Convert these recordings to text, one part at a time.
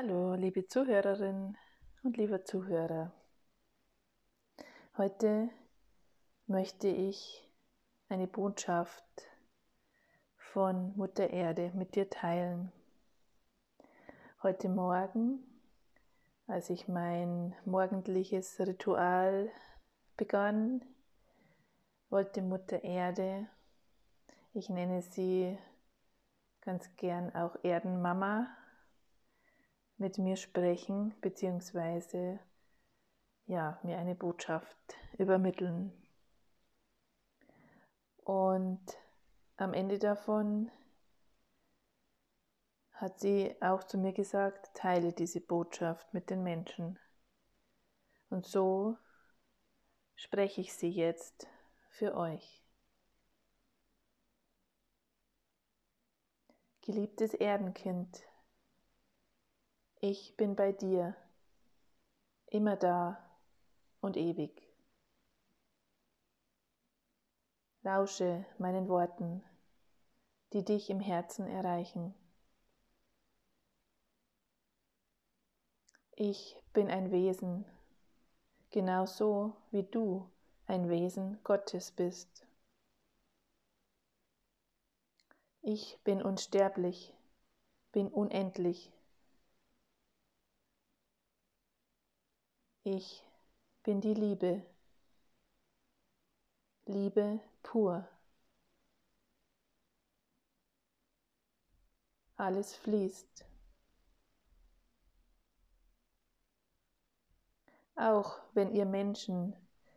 Hallo, liebe Zuhörerin und lieber Zuhörer. Heute möchte ich eine Botschaft von Mutter Erde mit dir teilen. Heute Morgen, als ich mein morgendliches Ritual begann, wollte Mutter Erde, ich nenne sie ganz gern auch Erdenmama, mit mir sprechen beziehungsweise ja, mir eine Botschaft übermitteln. Und am Ende davon hat sie auch zu mir gesagt, teile diese Botschaft mit den Menschen. Und so spreche ich sie jetzt für euch. Geliebtes Erdenkind, ich bin bei dir, immer da und ewig. Lausche meinen Worten, die dich im Herzen erreichen. Ich bin ein Wesen, genauso wie du ein Wesen Gottes bist. Ich bin unsterblich, bin unendlich Ich bin die Liebe, Liebe pur. Alles fließt. Auch wenn ihr Menschen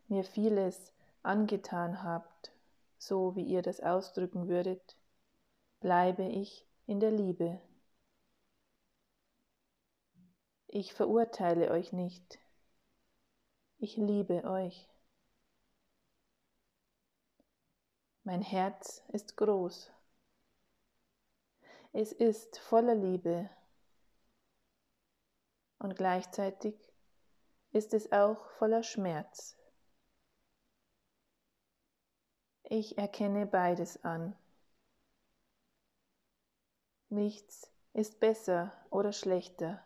mir vieles angetan habt, so wie ihr das ausdrücken würdet, bleibe ich in der Liebe. Ich verurteile euch nicht, ich liebe euch. Mein Herz ist groß. Es ist voller Liebe und gleichzeitig ist es auch voller Schmerz. Ich erkenne beides an. Nichts ist besser oder schlechter.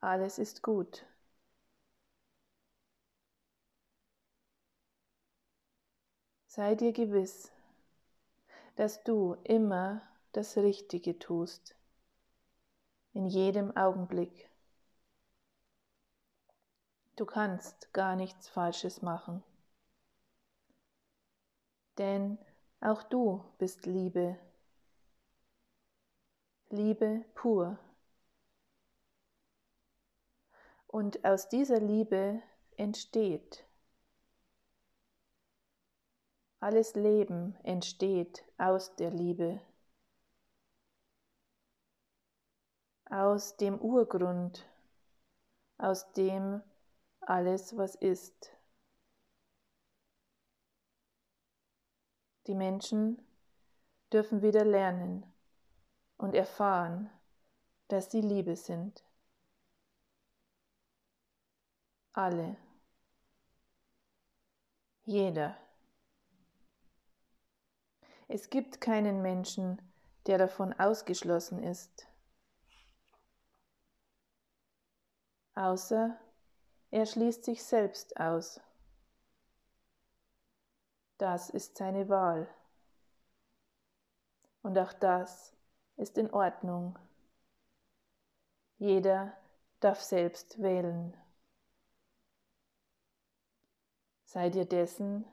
Alles ist gut. Sei dir gewiss, dass du immer das Richtige tust, in jedem Augenblick. Du kannst gar nichts Falsches machen, denn auch du bist Liebe, Liebe pur. Und aus dieser Liebe entsteht alles Leben entsteht aus der Liebe, aus dem Urgrund, aus dem alles, was ist. Die Menschen dürfen wieder lernen und erfahren, dass sie Liebe sind. Alle. Jeder. Es gibt keinen Menschen, der davon ausgeschlossen ist, außer er schließt sich selbst aus. Das ist seine Wahl. Und auch das ist in Ordnung. Jeder darf selbst wählen. Sei dir dessen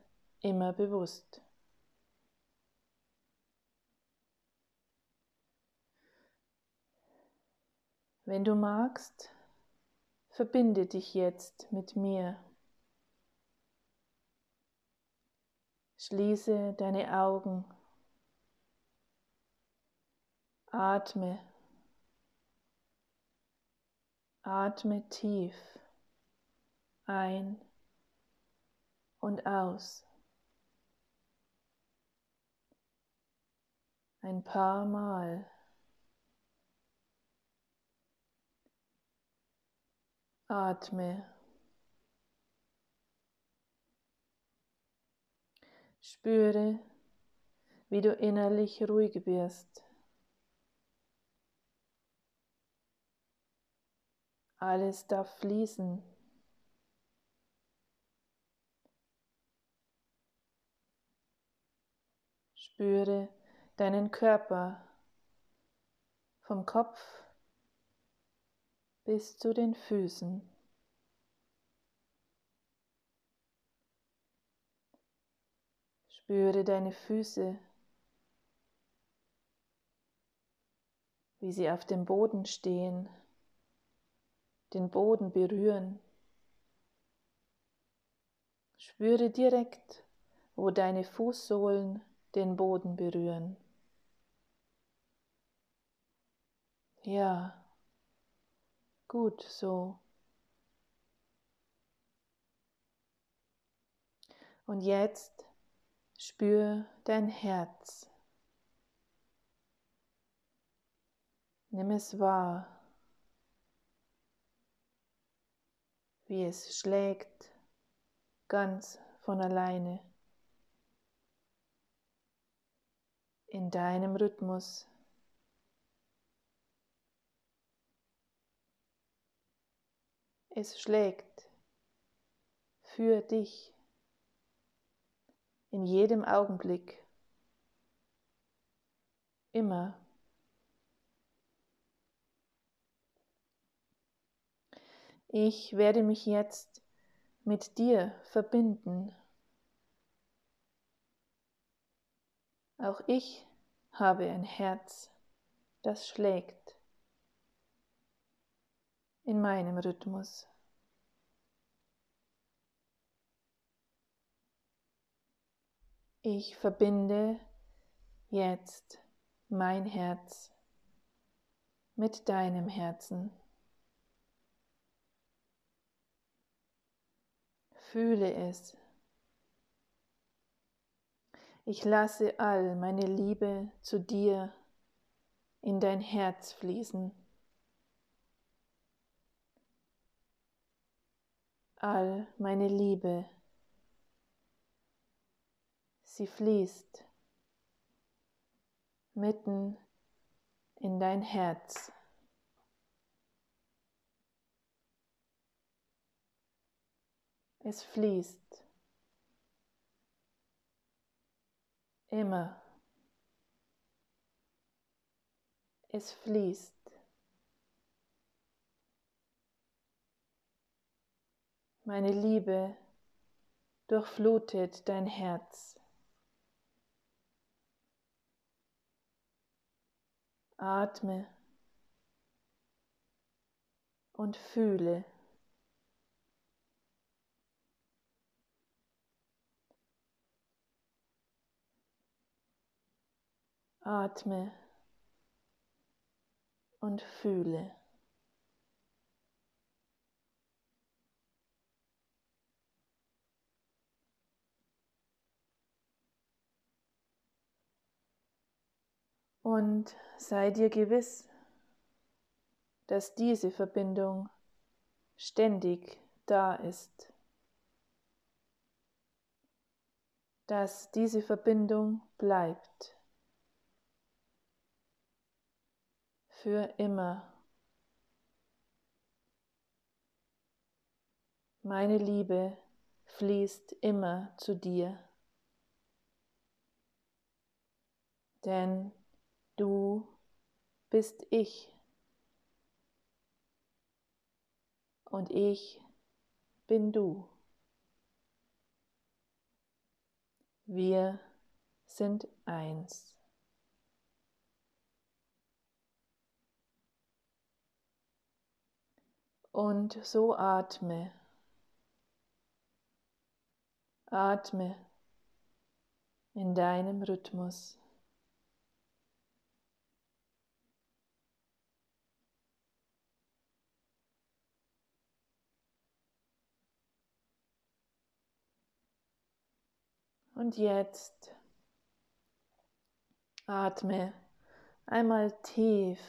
immer bewusst. Wenn du magst, verbinde dich jetzt mit mir. Schließe deine Augen. Atme. Atme tief ein und aus. Ein paar Mal. Atme. Spüre, wie du innerlich ruhig wirst. Alles darf fließen. Spüre deinen Körper vom Kopf bis zu den Füßen. Spüre deine Füße, wie sie auf dem Boden stehen, den Boden berühren. Spüre direkt, wo deine Fußsohlen den Boden berühren. Ja, gut so. Und jetzt spür dein Herz. Nimm es wahr, wie es schlägt ganz von alleine. in deinem Rhythmus. Es schlägt für dich in jedem Augenblick, immer. Ich werde mich jetzt mit dir verbinden. Auch ich habe ein Herz, das schlägt in meinem Rhythmus. Ich verbinde jetzt mein Herz mit deinem Herzen. Fühle es ich lasse all meine Liebe zu dir in dein Herz fließen. All meine Liebe, sie fließt mitten in dein Herz. Es fließt immer. Es fließt. Meine Liebe durchflutet dein Herz. Atme und fühle. Atme und fühle. Und sei dir gewiss, dass diese Verbindung ständig da ist. Dass diese Verbindung bleibt. für immer. Meine Liebe fließt immer zu dir, denn du bist ich und ich bin du. Wir sind eins. Und so atme. Atme in deinem Rhythmus. Und jetzt atme einmal tief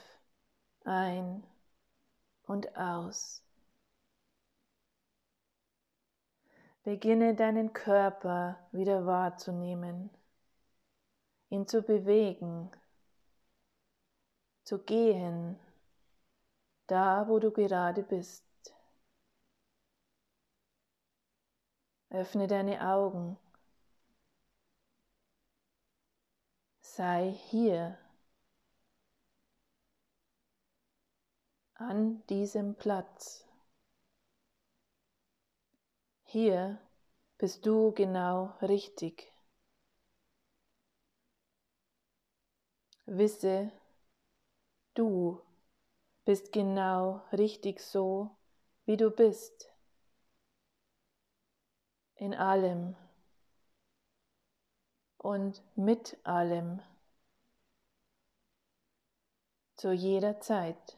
ein und aus. Beginne deinen Körper wieder wahrzunehmen, ihn zu bewegen, zu gehen, da wo du gerade bist. Öffne deine Augen. Sei hier an diesem Platz. Hier bist du genau richtig. Wisse, du bist genau richtig so, wie du bist in allem und mit allem zu jeder Zeit.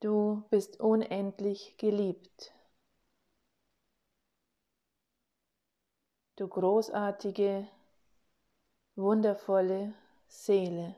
Du bist unendlich geliebt. Du großartige, wundervolle Seele.